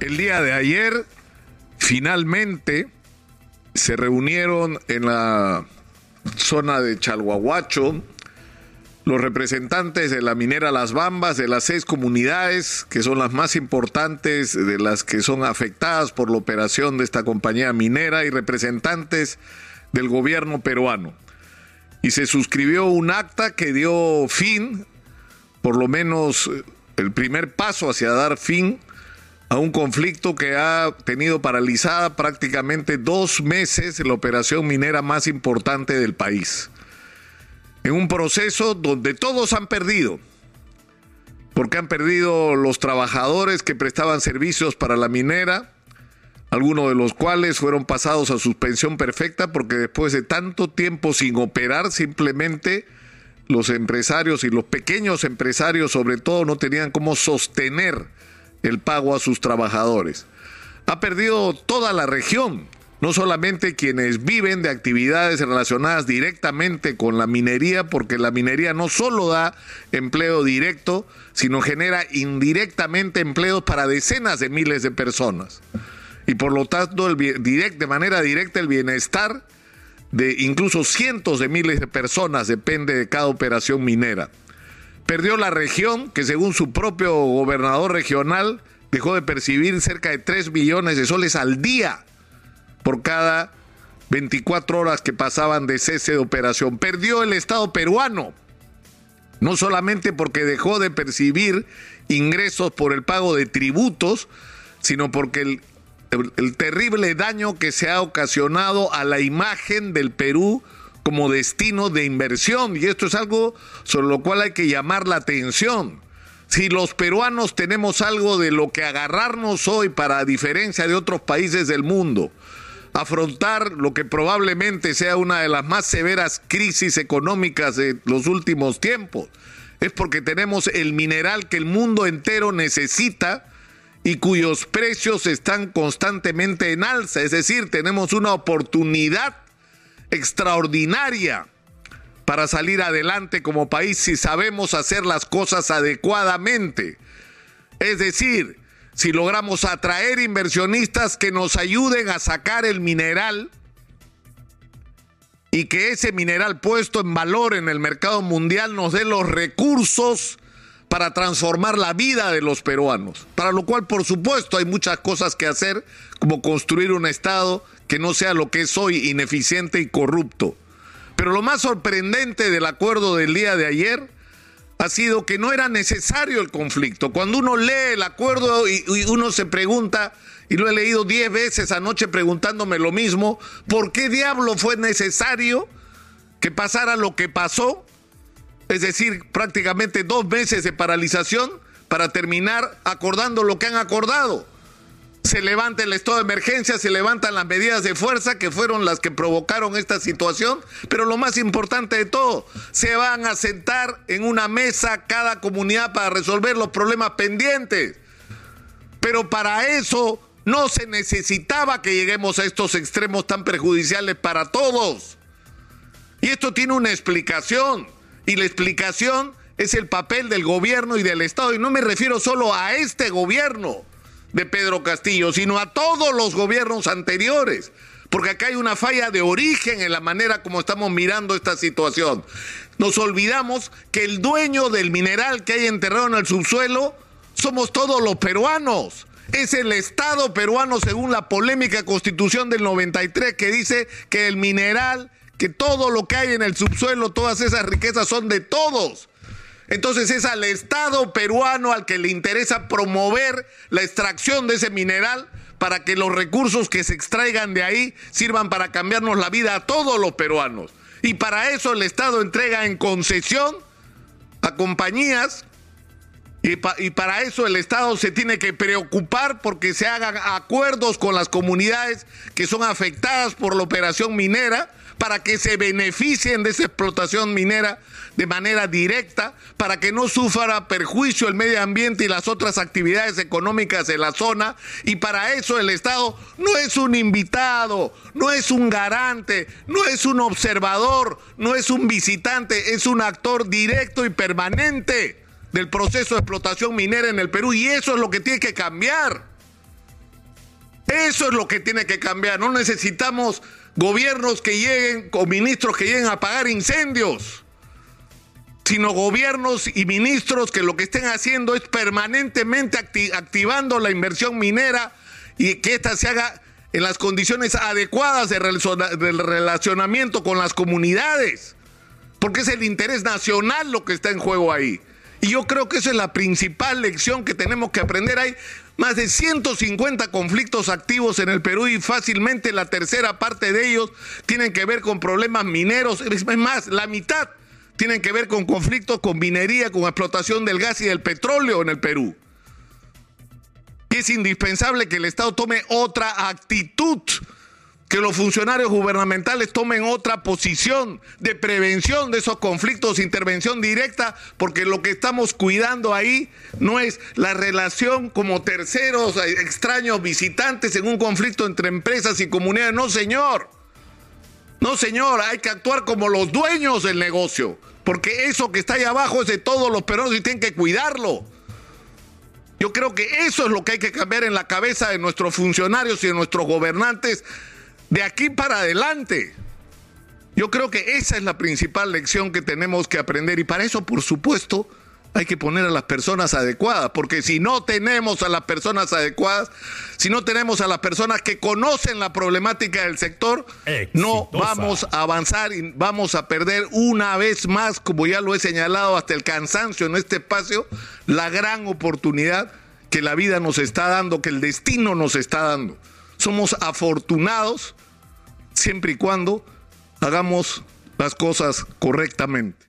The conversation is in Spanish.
El día de ayer, finalmente, se reunieron en la zona de Chalhuahuacho los representantes de la minera Las Bambas, de las seis comunidades, que son las más importantes, de las que son afectadas por la operación de esta compañía minera, y representantes del gobierno peruano. Y se suscribió un acta que dio fin, por lo menos el primer paso hacia dar fin a un conflicto que ha tenido paralizada prácticamente dos meses la operación minera más importante del país. En un proceso donde todos han perdido, porque han perdido los trabajadores que prestaban servicios para la minera, algunos de los cuales fueron pasados a suspensión perfecta porque después de tanto tiempo sin operar simplemente los empresarios y los pequeños empresarios sobre todo no tenían cómo sostener el pago a sus trabajadores. Ha perdido toda la región, no solamente quienes viven de actividades relacionadas directamente con la minería, porque la minería no solo da empleo directo, sino genera indirectamente empleos para decenas de miles de personas. Y por lo tanto, el, de manera directa el bienestar de incluso cientos de miles de personas depende de cada operación minera. Perdió la región, que según su propio gobernador regional, dejó de percibir cerca de 3 millones de soles al día por cada 24 horas que pasaban de cese de operación. Perdió el Estado peruano, no solamente porque dejó de percibir ingresos por el pago de tributos, sino porque el el, terrible daño que se ha ocasionado a la imagen del Perú como destino de inversión. Y esto es algo sobre lo cual hay que llamar la atención. Si los peruanos tenemos algo de lo que agarrarnos hoy para diferencia de otros países del mundo, afrontar lo que probablemente sea una de las más severas crisis económicas de los últimos tiempos, es porque tenemos el mineral que el mundo entero necesita y cuyos precios están constantemente en alza. Es decir, tenemos una oportunidad extraordinaria para salir adelante como país si sabemos hacer las cosas adecuadamente. Es decir, si logramos atraer inversionistas que nos ayuden a sacar el mineral y que ese mineral puesto en valor en el mercado mundial nos dé los recursos para transformar la vida de los peruanos. Para lo cual, por supuesto, hay muchas cosas que hacer, como construir un Estado que no sea lo que es hoy, ineficiente y corrupto. Pero lo más sorprendente del acuerdo del día de ayer ha sido que no era necesario el conflicto. Cuando uno lee el acuerdo y, uno se pregunta, y lo he leído diez veces anoche preguntándome lo mismo, ¿por qué diablo fue necesario que pasara lo que pasó? es decir, prácticamente dos meses de paralización para terminar acordando lo que han acordado. Se levanta el estado de emergencia, se levantan las medidas de fuerza que fueron las que provocaron esta situación, pero lo más importante de todo, se van a sentar en una mesa cada comunidad para resolver los problemas pendientes. Pero para eso no se necesitaba que lleguemos a estos extremos tan perjudiciales para todos. Y esto tiene una explicación. Y la explicación es el papel del gobierno y del Estado. Y no me refiero solo a este gobierno de Pedro Castillo, sino a todos los gobiernos anteriores. Porque acá hay una falla de origen en la manera como estamos mirando esta situación. Nos olvidamos que el dueño del mineral que hay enterrado en el subsuelo somos todos los peruanos. Es el Estado peruano según la polémica constitución del 93 que dice que el mineral que todo lo que hay en el subsuelo, todas esas riquezas son de todos. Entonces es al Estado peruano al que le interesa promover la extracción de ese mineral para que los recursos que se extraigan de ahí sirvan para cambiarnos la vida a todos los peruanos. Y para eso el Estado entrega en concesión a compañías y, y, para eso el Estado se tiene que preocupar porque se hagan acuerdos con las comunidades que son afectadas por la operación minera para que se beneficien de esa explotación minera de manera directa, para que no sufra perjuicio el medio ambiente y las otras actividades económicas de la zona. Y para eso el Estado no es un invitado, no es un garante, no es un observador, no es un visitante, es un actor directo y permanente del proceso de explotación minera en el Perú. Y eso es lo que tiene que cambiar. Eso es lo que tiene que cambiar. No necesitamos gobiernos que lleguen o ministros que lleguen a apagar incendios, sino gobiernos y ministros que lo que estén haciendo es permanentemente activando la inversión minera y que ésta se haga en las condiciones adecuadas de relacionamiento con las comunidades, porque es el interés nacional lo que está en juego ahí. Y yo creo que esa es la principal lección que tenemos que aprender. Hay más de 150 conflictos activos en el Perú y fácilmente la tercera parte de ellos tienen que ver con problemas mineros. Es más, la mitad tienen que ver con conflictos con minería, con explotación del gas y del petróleo en el Perú. Y es indispensable que el Estado tome otra actitud que los funcionarios gubernamentales tomen otra posición de prevención de esos conflictos, intervención directa, porque lo que estamos cuidando ahí no es la relación como terceros, eh, extraños, visitantes en un conflicto entre empresas y comunidades. No, señor. No, señor, hay que actuar como los dueños del negocio, porque eso que está ahí abajo es de todos los peruanos y tienen que cuidarlo. Yo creo que eso es lo que hay que cambiar en la cabeza de nuestros funcionarios y de nuestros gobernantes de aquí para adelante. Yo creo que esa es la principal lección que tenemos que aprender y para eso, por supuesto, hay que poner a las personas adecuadas, porque si no tenemos a las personas adecuadas, si no tenemos a las personas que conocen la problemática del sector, no vamos a avanzar y vamos a perder una vez más, como ya lo he señalado hasta el cansancio en este espacio, la gran oportunidad que la vida nos está dando, que el destino nos está dando. Somos afortunados siempre y cuando hagamos las cosas correctamente.